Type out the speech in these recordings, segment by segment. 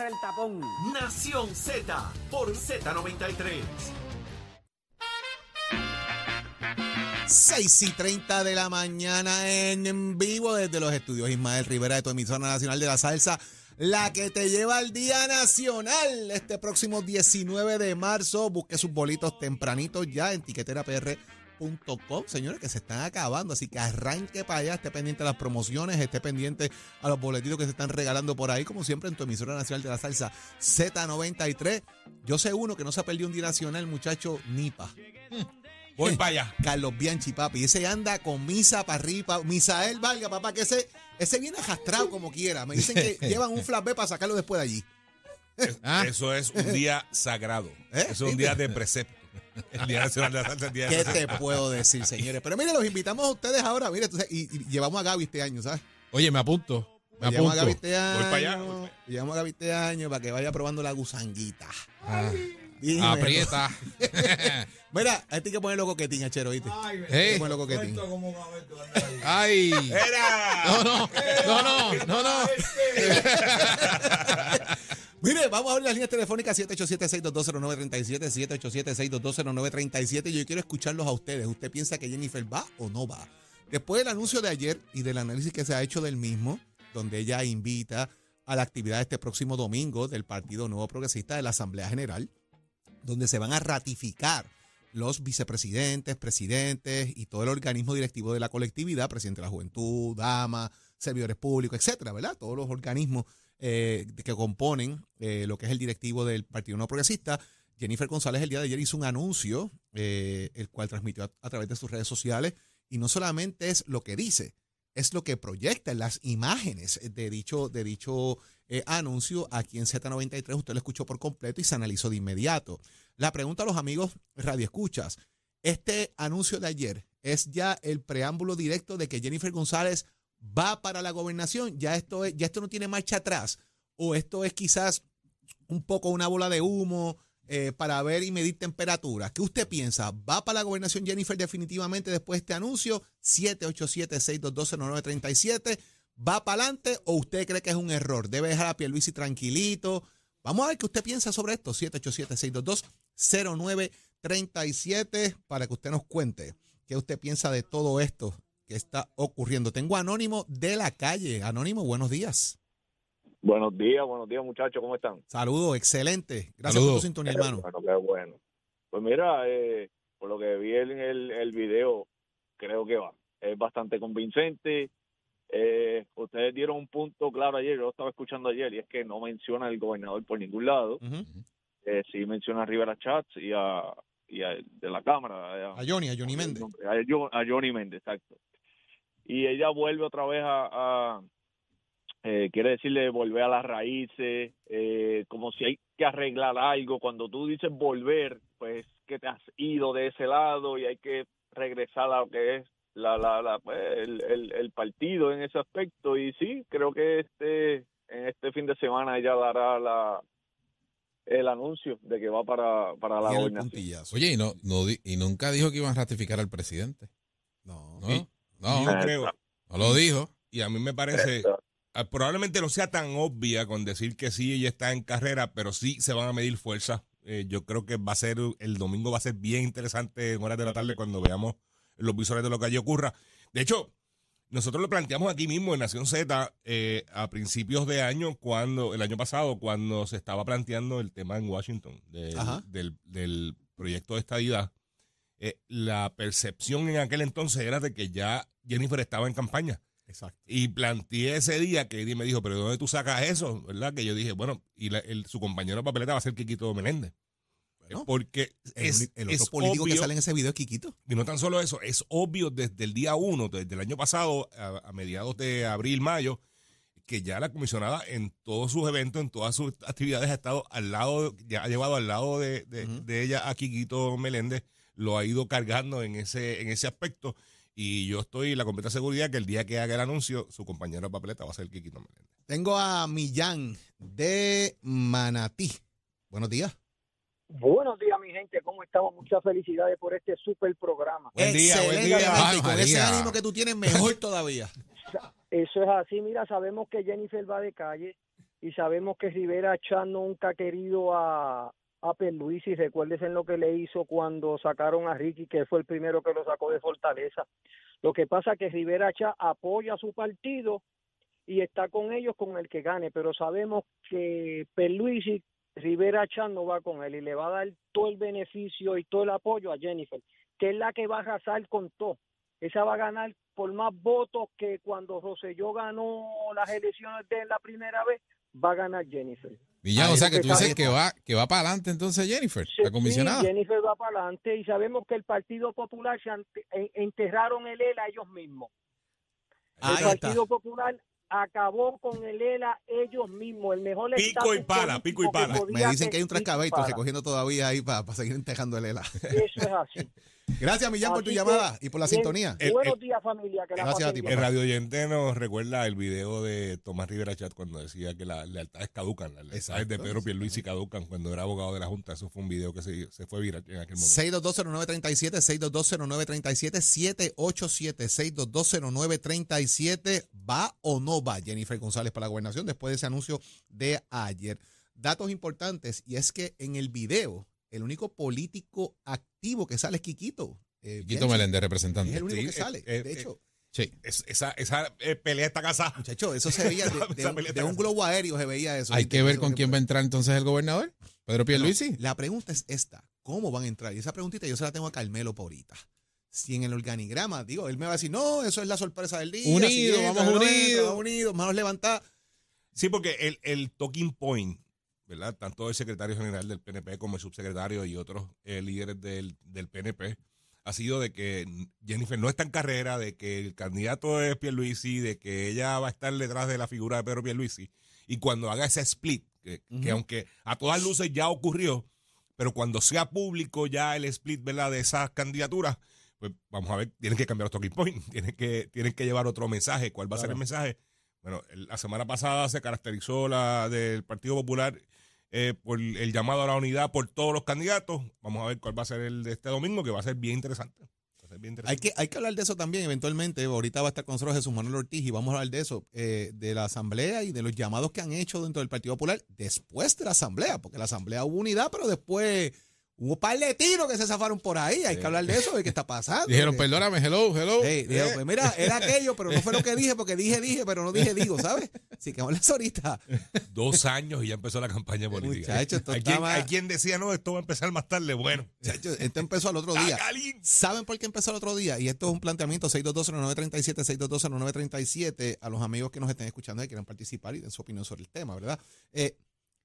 el tapón. Nación Z por Z93. 6 y 30 de la mañana en, vivo desde los estudios Ismael Rivera de tu emisora nacional de la salsa, la que te lleva al Día Nacional este próximo 19 de marzo. Busque sus bolitos tempranitos ya en señores, que se están acabando. Así que arranque para allá, esté pendiente a las promociones, esté pendiente a los boletitos que se están regalando por ahí, como siempre en tu emisora nacional de la salsa Z93. Yo sé uno que no se ha perdido un Día Nacional, muchacho, Nipa. Voy para allá. Carlos Bianchi, papi. Ese anda con misa para arriba. Misael Valga, papá, que ese, ese viene arrastrado como quiera. Me dicen que llevan un flatbed para sacarlo después de allí. Es- Eso es un día sagrado. ¿Eh? Eso es un día de precepto. El Día Nacional de la Salsa, el día de ¿Qué te puedo decir, señores? Pero mire, los invitamos a ustedes ahora. Mire, sabes, y, y llevamos a Gaby este año, ¿sabes? Oye, me apunto. Me llevamos a Gaby apunto. este año. Voy para allá, voy para allá. Llevamos a Gaby este año para que vaya probando la gusanguita. Ah, aprieta. Mira, a ti hay que ponerlo coquetín, achero, ¿viste? Que Ey, ponerlo coquetín. ay. ¡Era! No, no, no, no, no, no. Mire, vamos a abrir las líneas telefónicas 787-622-0937, 787-622-0937. y Yo quiero escucharlos a ustedes. ¿Usted piensa que Jennifer va o no va? Después del anuncio de ayer y del análisis que se ha hecho del mismo, donde ella invita a la actividad este próximo domingo del Partido Nuevo Progresista de la Asamblea General, donde se van a ratificar los vicepresidentes, presidentes y todo el organismo directivo de la colectividad, presidente de la juventud, dama, servidores públicos, etcétera, ¿verdad? Todos los organismos eh, que componen eh, lo que es el directivo del Partido No Progresista. Jennifer González el día de ayer hizo un anuncio, eh, el cual transmitió a, través de sus redes sociales, y no solamente es lo que dice, es lo que proyecta las imágenes de dicho, de dicho anuncio. Aquí en Z93 usted lo escuchó por completo y se analizó de inmediato. La pregunta a los amigos radioescuchas, ¿este anuncio de ayer es ya el preámbulo directo de que Jennifer González va para la gobernación? ¿Ya esto, es, ya esto no tiene marcha atrás? ¿O esto es quizás un poco una bola de humo eh, para ver y medir temperaturas? ¿Qué usted piensa? ¿Va para la gobernación Jennifer definitivamente después de este anuncio? 787-622-0937. ¿Va para adelante o usted cree que es un error? ¿Debe dejar a Pierluisi tranquilito? Vamos a ver qué usted piensa sobre esto. 787-622-0937 para que usted nos cuente qué usted piensa de todo esto que está ocurriendo. Tengo a Anónimo de la calle. Anónimo, buenos días. Buenos días, buenos días muchachos, ¿cómo están? Saludos, excelente. Gracias Saludos. por tu sintonía, hermano. Bueno, qué bueno. Pues mira, eh, por lo que vi en el, el video, creo que va. Es bastante convincente. Eh, ustedes dieron un punto claro ayer, yo lo estaba escuchando ayer, y es que no menciona al gobernador por ningún lado. Eh, sí menciona a Rivera Chats y a, y a de la Cámara. A Johnny, a Johnny Méndez. A, a Johnny Méndez, exacto. Y ella vuelve otra vez a, a, eh, quiere decirle volver a las raíces, eh, como si hay que arreglar algo. Cuando tú dices volver, pues que te has ido de ese lado y hay que regresar a lo que es la, la, la, pues, el, el, el partido en ese aspecto. Y sí, creo que este en este fin de semana ella dará la el anuncio de que va para, para la gobernación. Oye, y, no, no, di- y nunca dijo que iban a ratificar al presidente. No. ¿No? No, no creo. lo dijo. Y a mí me parece, ah, probablemente no sea tan obvia con decir que sí, ella está en carrera, pero sí se van a medir fuerzas. Eh, yo creo que va a ser, el domingo va a ser bien interesante en horas de la tarde cuando veamos los visores de lo que allí ocurra. De hecho, nosotros lo planteamos aquí mismo en Nación Z eh, a principios de año, cuando el año pasado, cuando se estaba planteando el tema en Washington del, del proyecto de estadidad. Eh, la percepción en aquel entonces era de que ya Jennifer estaba en campaña. Exacto. Y planteé ese día que Eddie me dijo, pero ¿de dónde tú sacas eso? ¿Verdad? Que yo dije, bueno, y la- el- su compañero de papeleta va a ser Quiquito Menéndez. Bueno, Porque El, es, el es otro político que obvio- sale en ese video es Quiquito. y no tan solo eso, es obvio desde el día uno, desde el año pasado, a, a mediados de abril, mayo, que ya la comisionada en todos sus eventos, en todas sus actividades ha estado al lado, ya ha llevado al lado de, de- de ella a Quiquito Meléndez, lo ha ido cargando en ese, en ese aspecto. Y yo estoy en la completa seguridad que el día que haga el anuncio, su compañero de papeleta va a ser Quiquito Meléndez. Tengo a Millán de Manatí. Buenos días. Buenos días, mi gente. ¿Cómo estamos? Muchas felicidades por este super programa. Buen día, buen día. Ay, Con ese ánimo que tú tienes, mejor todavía. Eso es así. Mira, sabemos que Jennifer va de calle. y sabemos que Rivera Chat nunca ha querido a, a Pierluisi, recuérdese en lo que le hizo cuando sacaron a Ricky, que fue el primero que lo sacó de Fortaleza. Lo que pasa es que Rivera Chat apoya a su partido y está con ellos con el que gane, pero sabemos que Pierluisi, Rivera Chat no va con él y le va a dar todo el beneficio y todo el apoyo a Jennifer, que es la que va a arrasar con todo. Esa va a ganar por más votos que cuando Roselló ganó las elecciones de la primera vez, va a ganar Jennifer. Villano, Ahí o sea que tú dices que va, que va para adelante entonces Jennifer, Sí, la comisionada. sí, Jennifer va para adelante y sabemos que el Partido Popular se enterraron el ELA ellos mismos. Ahí el está. Partido Popular acabó con el ELA ellos mismos, el mejor Pico y pala, pico y pala. Me dicen que hay un trascabito recogiendo todavía ahí para seguir entejando el ELA. Eso es así. Gracias, Millán, por tu llamada y por la bien, sintonía. Buenos el- días, familia. Que la Gracias a ti. El radio oyente nos recuerda el video de Tomás Rivera Chat cuando decía que las lealtades caducan, las lealtades de. Pedro Pierluisi caducan cuando era abogado de la Junta. Eso fue un video que se, se fue viral en aquel momento. 6220937, 6220937, 787-6220937. ¿Va o no va Jennifer González para la gobernación después de ese anuncio de ayer? Datos importantes, y es que en el video, el único político activo que sale es Quiquito. eh, Quito Bianchi. Meléndez, Es representante. el único Sí, que eh, sale. eh, de eh, hecho, Sí. Es- esa esa eh, pelea está casada. muchacho, eso se veía de, un, de globo aéreo, se veía eso. Hay que ver con que- quién va a entrar entonces el gobernador. Pedro Pierluisi. La pregunta es esta: ¿cómo van a entrar? Y esa preguntita yo se la tengo a Carmelo por ahorita. Si en el organigrama, digo, él me va a decir, no, eso es la sorpresa del día. Unidos, si entra, vamos no unidos. unidos, manos levantadas. Sí, porque el, el talking point, ¿verdad? Tanto el secretario general del PNP como el subsecretario y otros eh, líderes del, del PNP ha sido de que Jennifer no está en carrera, de que el candidato es Pierluisi, de que ella va a estar detrás de la figura de Pedro Pierluisi. Y cuando haga ese split, que, aunque a todas luces ya ocurrió, pero cuando sea público ya el split, ¿verdad? De esas candidaturas, pues vamos a ver, tienen que cambiar los talking points, tienen que, tienen que llevar otro mensaje. ¿Cuál va a ser el mensaje? Bueno, la semana pasada se caracterizó la del Partido Popular eh, por el llamado a la unidad por todos los candidatos. Vamos a ver cuál va a ser el de este domingo, que va a ser bien interesante. Va a ser bien Hay interesante. que, hay que hablar de eso también eventualmente. Ahorita va a estar con nosotros Jesús Manuel Ortiz y vamos a hablar de eso, eh, de la asamblea y de los llamados que han hecho dentro del Partido Popular después de la asamblea, porque la asamblea hubo unidad, pero después hubo par de tiros que se zafaron por ahí. Hay que hablar de eso, de qué está pasando. Dijeron, porque- perdóname, hello, hello. Dijeron, Eh, pues mira, era aquello, pero no fue lo que dije, porque dije, dije, pero no dije, digo, ¿sabes? Así que vamos a hablar ahorita. Dos años y ya empezó la campaña política. Muchacho, esto hay, quien, más- hay quien decía, no, esto va a empezar más tarde. Bueno, Muchachos, Esto empezó al otro día. ¿Saben por qué empezó el otro día? Y esto es un planteamiento 6220937, 6220937 a los amigos que nos estén escuchando y quieran participar y den su opinión sobre el tema, ¿verdad? Eh,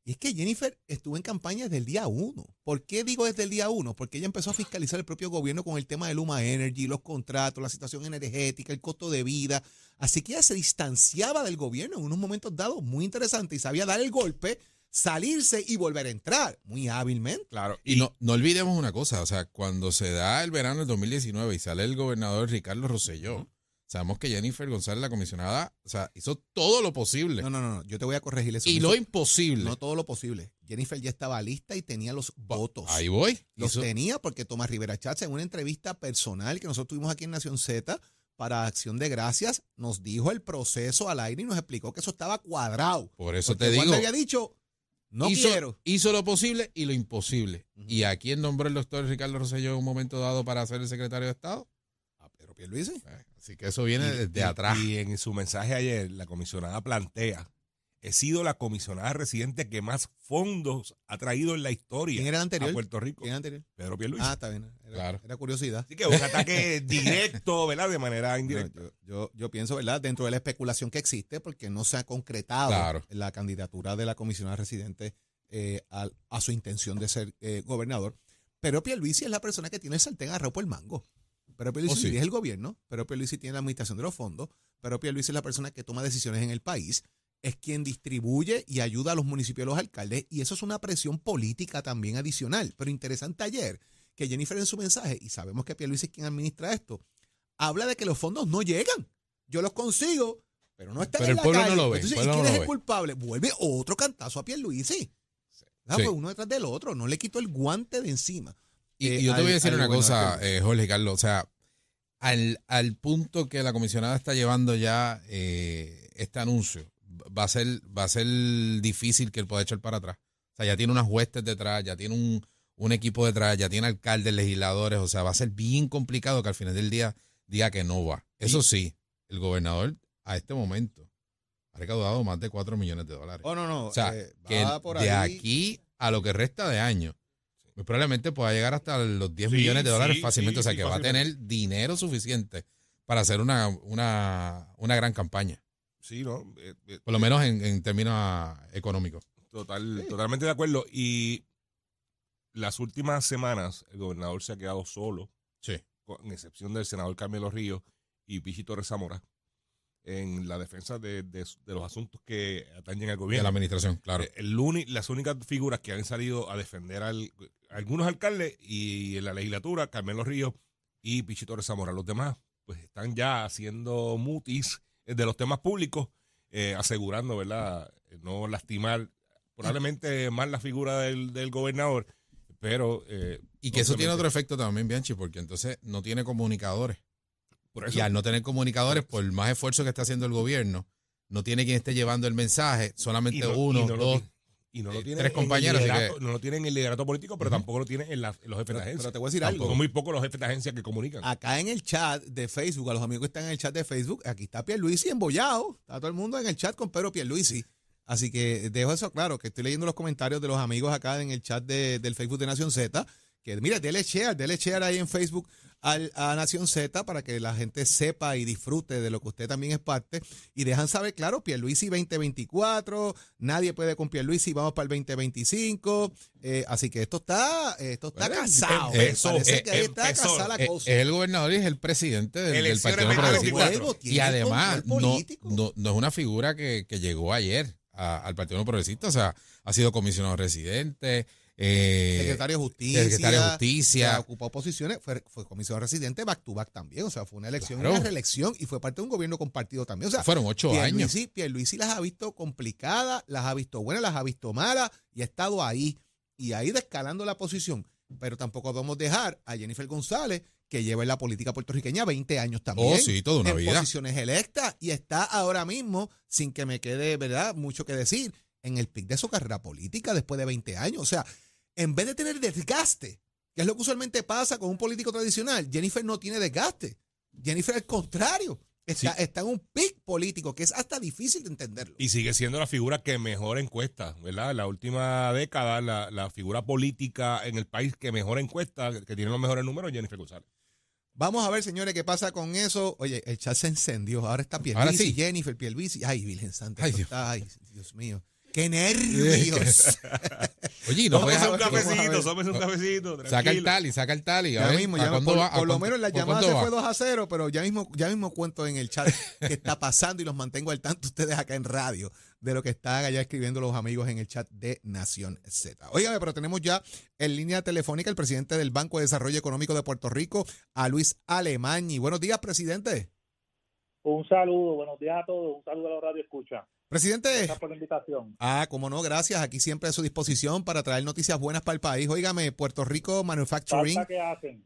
y es que Jennifer estuvo en campaña desde el día uno. ¿Por qué digo desde el día uno? Porque ella empezó a fiscalizar el propio gobierno con el tema de Luma Energy, los contratos, la situación energética, el costo de vida. Así que ella se distanciaba del gobierno en unos momentos dados muy interesantes y sabía dar el golpe, salirse y volver a entrar muy hábilmente. Claro. Y no, no olvidemos una cosa, o sea, cuando se da el verano del 2019 y sale el gobernador Ricardo Rosselló, sabemos que Jennifer González, la comisionada, o sea, hizo todo lo posible No, no, no, no, yo te voy a corregir eso. y lo hizo- imposible. No todo lo posible. Jennifer ya estaba lista y tenía los votos. Ahí voy. Los Hizo- tenía porque Tomás Rivera Chatz en una entrevista personal que nosotros tuvimos aquí en Nación Z para Acción de Gracias nos dijo el proceso al aire y nos explicó que eso estaba cuadrado. por eso Porque te digo, le había dicho, no hizo, quiero. hizo lo posible y lo imposible. ¿Y a quién nombró el doctor Ricardo Rosselló en un momento dado para ser el secretario de Estado? Pierluisi. Eh, Así que eso viene Y- desde y- atrás. Y en su mensaje ayer, la comisionada plantea, he sido la comisionada residente que más fondos ha traído en la historia ¿Quién era el anterior? a Puerto Rico. ¿Quién era anterior? Pedro Pierluisi. Ah, está bien. Era, Claro. era curiosidad. Así que un ataque directo, ¿verdad? De manera No, indirecta. yo, yo, yo pienso, ¿verdad? Dentro de la especulación que existe, porque no se ha concretado Claro. la candidatura de la comisionada residente eh, a, su intención de ser eh, gobernador. Pero Pierluisi es la persona que tiene el sartén agarrado por el mango. Pero Pierluisi Oh, sí. dirige el gobierno, pero Pierluisi tiene la administración de los fondos, pero Pierluisi es la persona que toma decisiones en el país, es quien distribuye y ayuda a los municipios y a los alcaldes, y eso es una presión política también adicional. Pero interesante ayer que Jennifer en su mensaje, y sabemos que Pierluisi es quien administra esto, habla de que los fondos no llegan. Yo los consigo, pero no están Pero en el la pueblo no calle. lo ve, Entonces, el ¿y pueblo quién no es el ve. culpable? Vuelve otro cantazo a Pierluisi. Ah, Sí. pues uno detrás del otro, no le quito el guante de encima. Y, eh, y yo te voy a decir una cosa, eh, Jorge Carlos, o sea, al, al punto que la comisionada está llevando ya eh, este anuncio, va a ser, va a ser difícil que él pueda echar para atrás. O sea, ya tiene unas huestes detrás, ya tiene un, un equipo detrás, ya tiene alcaldes, legisladores, o sea, va a ser bien complicado que al final del día diga que no va. Eso sí, el gobernador a este momento ha recaudado más de 4 millones de dólares. Oh, no, no. O sea, eh, que va por de ahí. aquí a lo que resta de año, muy probablemente pueda llegar hasta los 10 Sí, millones de dólares sí, fácilmente. sí, o sea, sí, que va a tener dinero suficiente para hacer una, una, una gran campaña, Sí, ¿no? Eh, eh, por lo menos en, en términos ah, económicos. Total, Totalmente de acuerdo. Y las últimas semanas el gobernador se ha quedado solo, Sí. con excepción del senador Carmelo Ríos y Pichi Torres Zamora, en la defensa de, de- de los asuntos que atañen al De la gobierno. administración, claro. Eh, el las únicas figuras que han salido a defender al, a algunos alcaldes y en la legislatura, Carmelo Ríos y Pichi Torres Zamora. Los demás, pues están ya haciendo mutis de los temas públicos, eh, asegurando, ¿verdad?, no lastimar probablemente más la figura del, del gobernador, pero... eh, y que eso tiene otro efecto también, Bianchi, porque entonces no tiene comunicadores. Por eso, Y al no tener comunicadores, por más esfuerzo que está haciendo el gobierno, no tiene quien esté llevando el mensaje, solamente no- uno, y no lo dos. y no lo eh, tienen tres compañeros, así liderato- que- no lo tienen en el liderato político, pero tampoco lo tienen en, la- en los jefes Pero, de agencia. pero te voy a decir Tampoco algo. muy pocos los jefes de agencia que comunican. Acá en el chat de Facebook, a los amigos que están en el chat de Facebook, aquí está Pierluisi embollado. Está todo el mundo en el chat con Pedro Pierluisi. Así que dejo eso claro, que estoy leyendo los comentarios de los amigos acá en el chat de- del Facebook de Nación Z. Que mira, dele share, dele share ahí en Facebook al- a Nación Z para que la gente sepa y disfrute de lo que usted también es parte. Y dejan saber, claro, Pierluisi 2024, nadie puede con Pierluisi, vamos para el 2025. Eh, así que esto está, esto está Bueno, casado. empezó, Parece eh, que ahí está empezó. casada la Eh, cosa. es el gobernador y es el presidente del, del Partido Progresista. 2024. Luego tiene Y el además, no, político. no, no es una figura que, que llegó ayer a- al Partido Progresista. O sea, ha sido comisionado residente, eh, secretario de Justicia. secretario de que Justicia. ha ocupado posiciones, fue, fue comisionado residente back to back también. O sea, fue una elección Claro. una reelección y fue parte de un gobierno compartido también. O sea, fueron ocho años. Pierluisi, Pierluisi las ha visto complicadas, las ha visto buenas, las ha visto malas y ha estado ahí y ha ido escalando la posición. Pero tampoco podemos dejar a Jennifer González, que lleva en la política puertorriqueña 20 años también. Oh, sí, toda una en vida. posiciones electas y está ahora mismo, sin que me quede, ¿verdad?, mucho que decir, en el pic de su carrera política después de 20 años. O sea, en vez de tener desgaste, que es lo que usualmente pasa con un político tradicional, Jennifer no tiene desgaste. Jennifer, al contrario, está, está en un pic político que es hasta difícil de entenderlo. Y sigue siendo la figura que mejor encuesta, ¿verdad? La última década, la, la figura política en el país que mejor encuesta, que tiene los mejores números, Jennifer González. Vamos a ver, señores, qué pasa con eso. Oye, el chat se encendió. Ahora está Pierluisi, Ahora sí. Jennifer, Pierluisi. Ay, Virgen Santa. Ay, Dios. está- ay, Dios mío. ¡Qué nervios! Oye, no puedes un cafecito, tómese un cafecito. Saca el tali, saca el tali. Ya ver, mismo, ¿a ya, cuándo por, va? ¿A por lo menos la llamada se va? fue 2 a 0, pero ya mismo, ya mismo cuento en el chat qué está pasando y los mantengo al tanto ustedes acá en radio de lo que están allá escribiendo los amigos en el chat de Nación Z. Óigame, pero tenemos ya en línea telefónica el presidente del Banco de Desarrollo Económico de Puerto Rico, a Luis Alemañi. Buenos días, presidente. Un saludo, buenos días a todos, un saludo a la radio escucha. Presidente. Gracias por la invitación. Ah, como no, gracias. Aquí siempre a su disposición para traer noticias buenas para el país. Óigame, Puerto Rico Manufacturing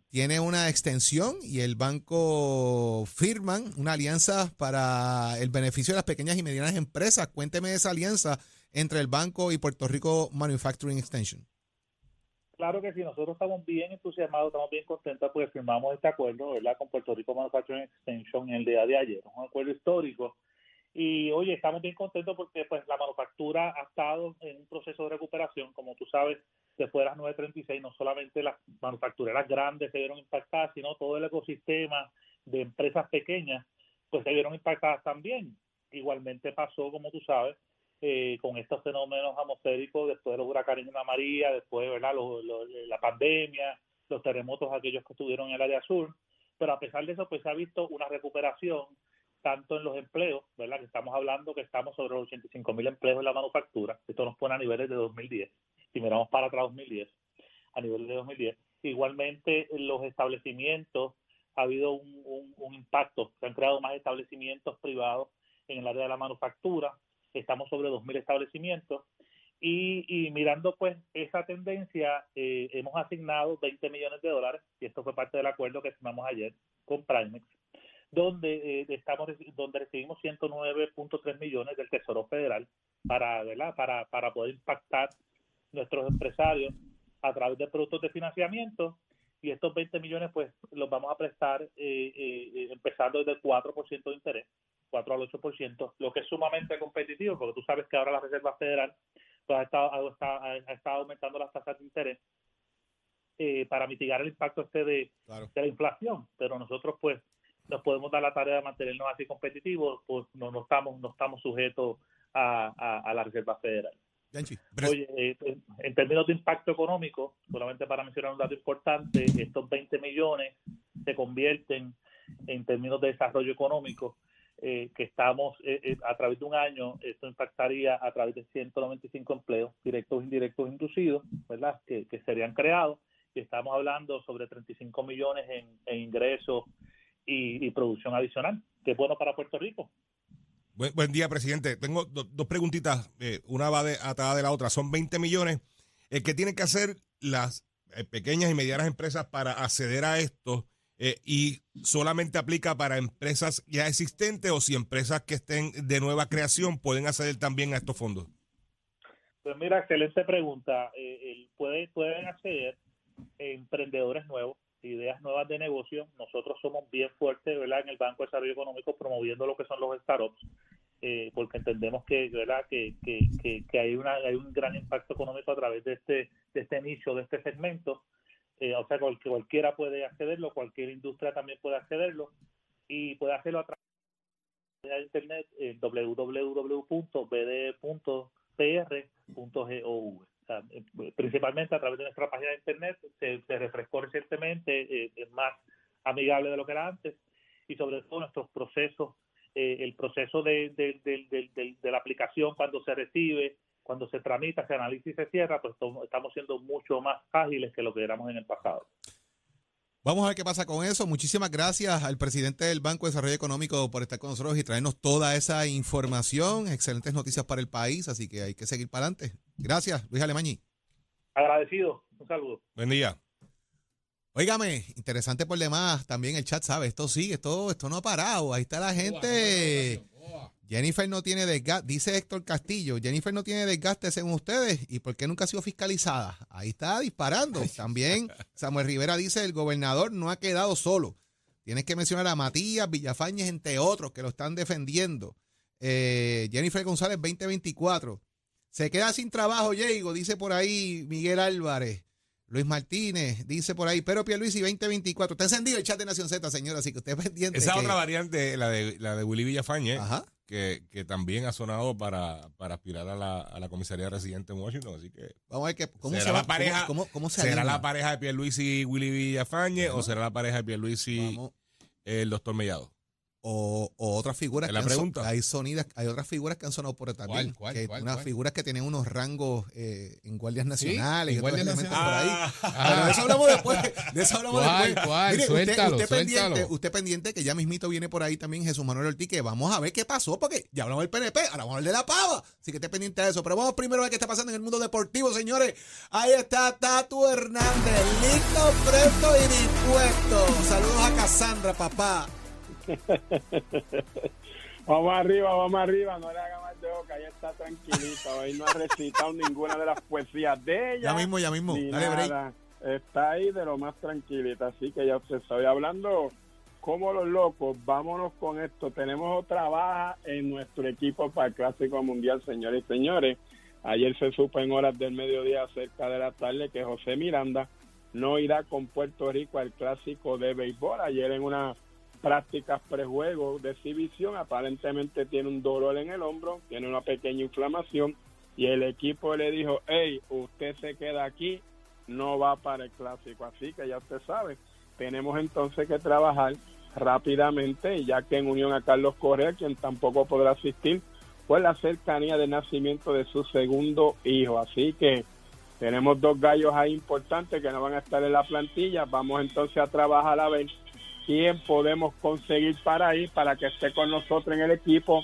tiene una extensión y el banco firman una alianza para el beneficio de las pequeñas y medianas empresas. Cuénteme de esa alianza entre el banco y Puerto Rico Manufacturing Extension. Claro que sí, nosotros estamos bien entusiasmados, estamos bien contentos porque firmamos este acuerdo, ¿verdad? Con Puerto Rico Manufacturing Extension el día de ayer, un acuerdo histórico. Y oye, estamos bien contentos porque pues la manufactura ha estado en un proceso de recuperación, como tú sabes, después de las 936, no solamente las manufactureras grandes se vieron impactadas, sino todo el ecosistema de empresas pequeñas, pues se vieron impactadas también. Igualmente pasó, como tú sabes, eh, con estos fenómenos atmosféricos después de los huracanes de María, después ¿verdad? La pandemia, los terremotos aquellos que estuvieron en el área sur, pero a pesar de eso pues se ha visto una recuperación tanto en los empleos, ¿verdad? Que estamos hablando que estamos sobre los 85 mil empleos en la manufactura, esto nos pone a niveles de 2010, si miramos para atrás 2010, a niveles de 2010. Igualmente en los establecimientos ha habido un, un- impacto, se han creado más establecimientos privados en el área de la manufactura, estamos sobre 2.000 establecimientos. Y, y mirando pues esa tendencia eh, hemos asignado 20 millones de dólares y esto fue parte del acuerdo que firmamos ayer con Primex donde eh, estamos donde recibimos 109.3 millones del Tesoro Federal para, ¿verdad? para para poder impactar nuestros empresarios a través de productos de financiamiento. Y estos 20 millones pues los vamos a prestar eh, eh, empezando desde el 4% de interés, 4 al 8%, lo que es sumamente competitivo porque tú sabes que ahora la Reserva Federal pues, ha, estado, ha, estado aumentando las tasas de interés eh, para mitigar el impacto este de, de la inflación, pero nosotros pues nos podemos dar la tarea de mantenernos así competitivos, pues no, no estamos no estamos sujetos a, a, la Reserva Federal. Oye, eh, en términos de impacto económico, solamente para mencionar un dato importante, estos 20 millones se convierten en términos de desarrollo económico, eh, que estamos eh, a través de un año, esto impactaría a través de 195 empleos, directos, indirectos, inducidos, ¿verdad?, que, serían creados, y estamos hablando sobre 35 millones en, ingresos y, y producción adicional, que es bueno para Puerto Rico. Buen, día, presidente. Tengo dos preguntitas, eh, una va de, atada de la otra. Son 20 millones. Eh, ¿Qué tienen que hacer las eh, pequeñas y medianas empresas para acceder a esto? ¿Y solamente aplica para empresas ya existentes o si empresas que estén de nueva creación pueden acceder también a estos fondos? Pues mira, excelente pregunta. pueden, pueden acceder emprendedores nuevos, ideas nuevas de negocio. Nosotros somos bien fuertes ¿verdad? en el Banco de Desarrollo Económico promoviendo lo que son los startups eh, porque entendemos que, ¿verdad? Que, que, que, hay, una, hay un gran impacto económico a través de este, de este nicho, de este segmento. Eh, o sea, que cualquiera puede accederlo, cualquier industria también puede accederlo y puede hacerlo a través de internet en www.bd.pr.gov. Eh, principalmente a través de nuestra página de internet, se, se refrescó recientemente, es más amigable de lo que era antes y sobre todo nuestros procesos eh, el proceso de, de, la aplicación cuando se recibe, cuando se tramita, se analiza y se cierra, pues estamos siendo mucho más ágiles que lo que éramos en el pasado. Vamos a ver qué pasa con eso. Muchísimas gracias al presidente del Banco de Desarrollo Económico por estar con nosotros y traernos toda esa información. Excelentes noticias para el país, así que hay que seguir para adelante. Gracias, Luis Alemañi. Agradecido. Un saludo. Buen día. Óigame, interesante por demás, también el chat sabe, esto sigue, esto, esto no ha parado, ahí está la gente. Jennifer no tiene desgaste, dice Héctor Castillo, Jennifer no tiene desgaste según ustedes, ¿y por qué nunca ha sido fiscalizada? Ahí está disparando. También Samuel Rivera dice, el gobernador no ha quedado solo. Tienes que mencionar a Matías, Villafañez, entre otros, que lo están defendiendo. Eh, Jennifer González 2024. Se queda sin trabajo, Diego, dice por ahí Miguel Álvarez. Luis Martínez dice por ahí, pero Pierluisi 2024. Está encendido el chat de Nación Z, señora, así que usted es pendiente. Esa otra variante, la de, la de Willy Villafañe, Que, que, también ha sonado para, para aspirar a la, a la comisaría residente en Washington. Así que. Vamos a ver que, cómo será la pareja. Cómo, ¿Será la pareja de Pierluisi y Willy Villafañe o será la pareja de Pierluisi y el doctor Mellado? O, otras figuras que la pregunta? hay sonidas hay otras figuras que han sonado por también que unas figuras que tienen unos rangos eh, en guardias nacionales y guardias nacionales por ahí. ah. pero de eso hablamos después de eso hablamos después. Mire, suéltalo, usted, pendiente usted pendiente que ya mismito viene por ahí también Jesús Manuel Ortiz que vamos a ver qué pasó porque ya hablamos del PNP ahora vamos a hablar de la pava. Así que esté pendiente de eso. Pero vamos primero a ver qué está pasando en el mundo deportivo señores. Ahí está Tatu Hernández listo presto y dispuesto. Saludos a Cassandra papá vamos arriba, vamos arriba, no le haga más de boca, ella está tranquilita, hoy no ha recitado ninguna de las poesías de ella. Ya mismo, ya mismo, Está ahí de lo más tranquilita, así que ya usted estoy hablando como los locos, vámonos con esto. Tenemos otra baja en nuestro equipo para el Clásico Mundial, señores y señores. Ayer se supo en horas del mediodía, cerca de la tarde, que José Miranda no irá con Puerto Rico al Clásico de Béisbol. Ayer en una prácticas prejuego de exhibición, aparentemente tiene un dolor en el hombro, tiene una pequeña inflamación y el equipo le dijo, hey, usted se queda aquí, no va para el clásico, así que ya usted sabe, tenemos entonces que trabajar rápidamente, ya que en unión a Carlos Correa, quien tampoco podrá asistir, pues la cercanía de nacimiento de su segundo hijo, así que tenemos dos gallos ahí importantes que no van a estar en la plantilla, vamos entonces a trabajar a ver podemos conseguir para ahí, para que esté con nosotros en el equipo.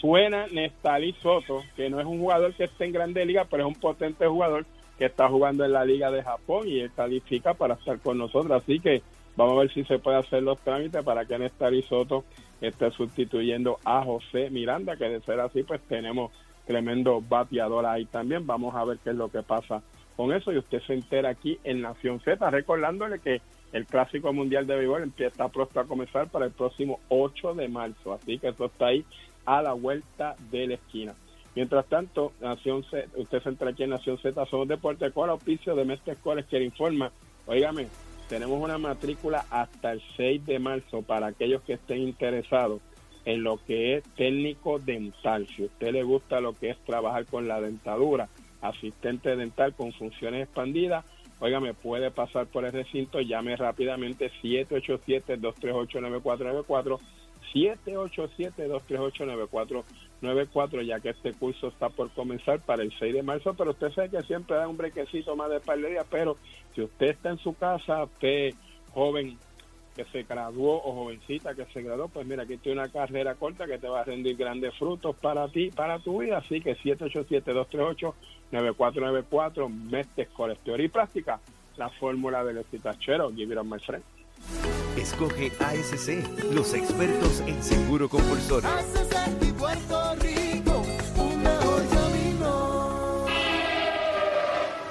Suena Nestali Soto, que no es un jugador que esté en Grande Liga, pero es un potente jugador que está jugando en la Liga de Japón y él califica para estar con nosotros. Así que Vamos a ver si se puede hacer los trámites para que Néstor Soto esté sustituyendo a José Miranda, que de ser así, pues tenemos tremendo bateador ahí también. Vamos a ver qué es lo que pasa con eso y usted se entera aquí en Nación Z, recordándole que el Clásico Mundial de Béisbol empieza pronto a comenzar para el próximo 8 de marzo, así que eso está ahí a la vuelta de la esquina. Mientras tanto, Nación Z, usted se entera aquí en Nación Z, somos Deportes con auspicio de Mestre Escoles que le informa, oígame, tenemos una matrícula hasta el 6 de marzo para aquellos que estén interesados en lo que es técnico dental. Si a usted le gusta lo que es trabajar con la dentadura, asistente dental con funciones expandidas, oiga, me puede pasar por el recinto, llame rápidamente 787-238-9494, 787-238-9494, ya que este curso está por comenzar para el 6 de marzo, pero usted sabe que siempre da un brequecito más de par de días, pero si usted está en su casa, usted joven que se graduó o jovencita que se graduó, pues mira, aquí tiene una carrera corta que te va a rendir grandes frutos para ti, para tu vida. Así que 787-238-9494, Mestes College Teoría y Práctica, la fórmula del exitachero. Give it up, my friend. Escoge ASC, los expertos en seguro compulsorio.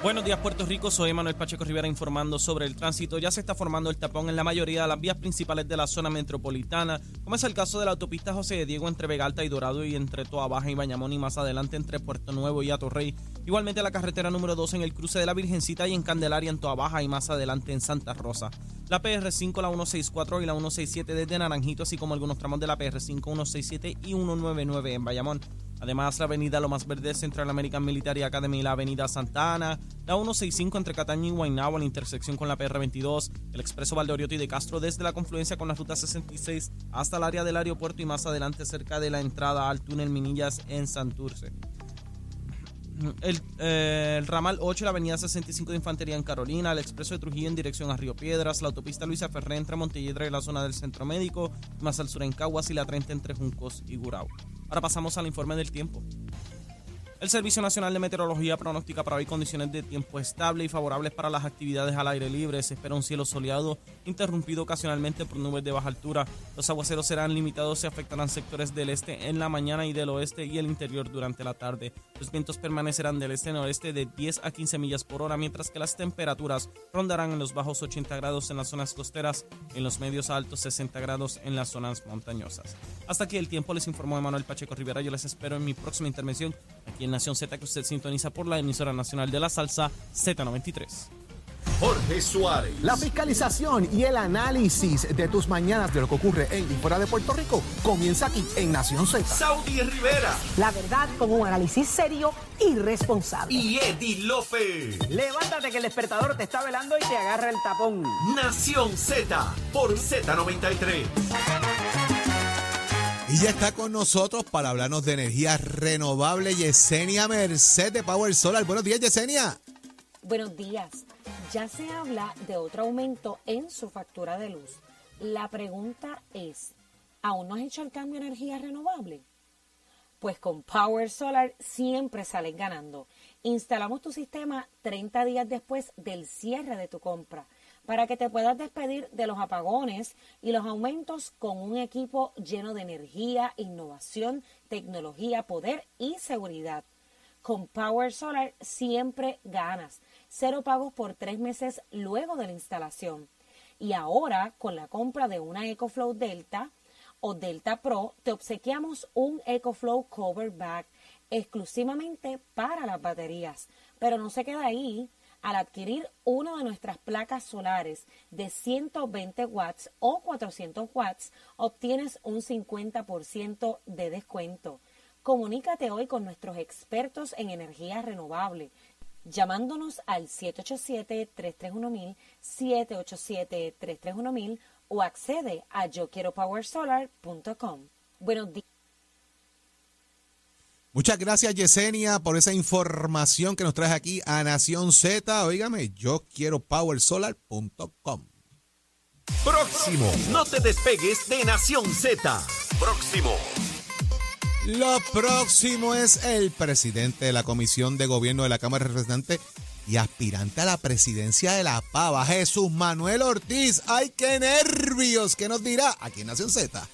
Buenos días Puerto Rico, soy Manuel Pacheco Rivera informando sobre el tránsito. Ya se está formando el tapón en la mayoría de las vías principales de la zona metropolitana, como es el caso de la autopista José de Diego entre Vegalta y Dorado y entre Toa Baja y Bañamón y más adelante entre Puerto Nuevo y Atorrey. Igualmente la carretera número 2 en el cruce de la Virgencita y en Candelaria en Toa Baja y más adelante en Santa Rosa. La PR5, la 164 y la 167 desde Naranjito, así como algunos tramos de la PR5, 167 y 199 en Bayamón. Además, la avenida Lo Más Verde Central American Military Academy la avenida Santa Ana, la 165 entre Cataño y Guaynabo, la intersección con la PR22, el expreso Valdoriotti y de Castro desde la confluencia con la ruta 66 hasta el área del aeropuerto y más adelante cerca de la entrada al túnel Minillas en Santurce. El, eh, el, ramal 8, la avenida 65 de Infantería en Carolina, el expreso de Trujillo en dirección a Río Piedras, la autopista Luisa Ferré entre Montelledra y la zona del Centro Médico, más al sur en Caguas y la 30 entre Juncos y Gurao. Ahora pasamos al informe del tiempo. El Servicio Nacional de Meteorología pronostica para hoy condiciones de tiempo estable y favorables para las actividades al aire libre. Se espera un cielo soleado, interrumpido ocasionalmente por nubes de baja altura. Los aguaceros serán limitados y afectarán sectores del este en la mañana y del oeste y el interior durante la tarde. Los vientos permanecerán del este-noreste de 10 a 15 millas por hora, mientras que las temperaturas rondarán en los bajos 80 grados en las zonas costeras en los medios a altos 60 grados en las zonas montañosas. Hasta aquí el tiempo, les informó Emanuel Pacheco Rivera. Yo les espero en mi próxima intervención aquí en Nación Z que usted sintoniza por la emisora nacional de la salsa Z93. Jorge Suárez. La fiscalización y el análisis de tus mañanas de lo que ocurre en y fuera de Puerto Rico comienza aquí en Nación Z. Saudi Rivera. La verdad con un análisis serio y responsable. Y Eddie Lofe. Levántate que el despertador te está velando y te agarra el tapón. Nación Z por Z93. Y ya está con nosotros para hablarnos de energía renovable Yesenia Merced de Power Solar. Buenos días, Yesenia. Buenos días. Ya se habla de otro aumento en su factura de luz. La pregunta es, ¿aún no has hecho el cambio a energía renovable? Pues con Power Solar siempre sales ganando. Instalamos tu sistema 30 días después del cierre de tu compra para que te puedas despedir de los apagones y los aumentos con un equipo lleno de energía, innovación, tecnología, poder y seguridad. Con Power Solar siempre ganas. Cero pagos por tres meses luego de la instalación. Y ahora, con la compra de una EcoFlow Delta o Delta Pro, te obsequiamos un EcoFlow Cover Bag exclusivamente para las baterías. Pero no se queda ahí al adquirir una de nuestras placas solares de 120 watts o 400 watts, obtienes un 50% de descuento. Comunícate hoy con nuestros expertos en energía renovable llamándonos al 787-331-1000, 787-331-1000 o accede a yo quiero powersolar.com. Buenos días. Muchas gracias, Yesenia, por esa información que nos traes aquí a Nación Z. Óigame, yo quiero powersolar.com. Próximo. No te despegues de Nación Z. Próximo. Lo próximo es el presidente de la Comisión de Gobierno de la Cámara de Representantes, y aspirante a la presidencia de la Pava, Jesús Manuel Ortiz. ¡Ay, qué nervios! ¿Qué nos dirá aquí en Nación Z?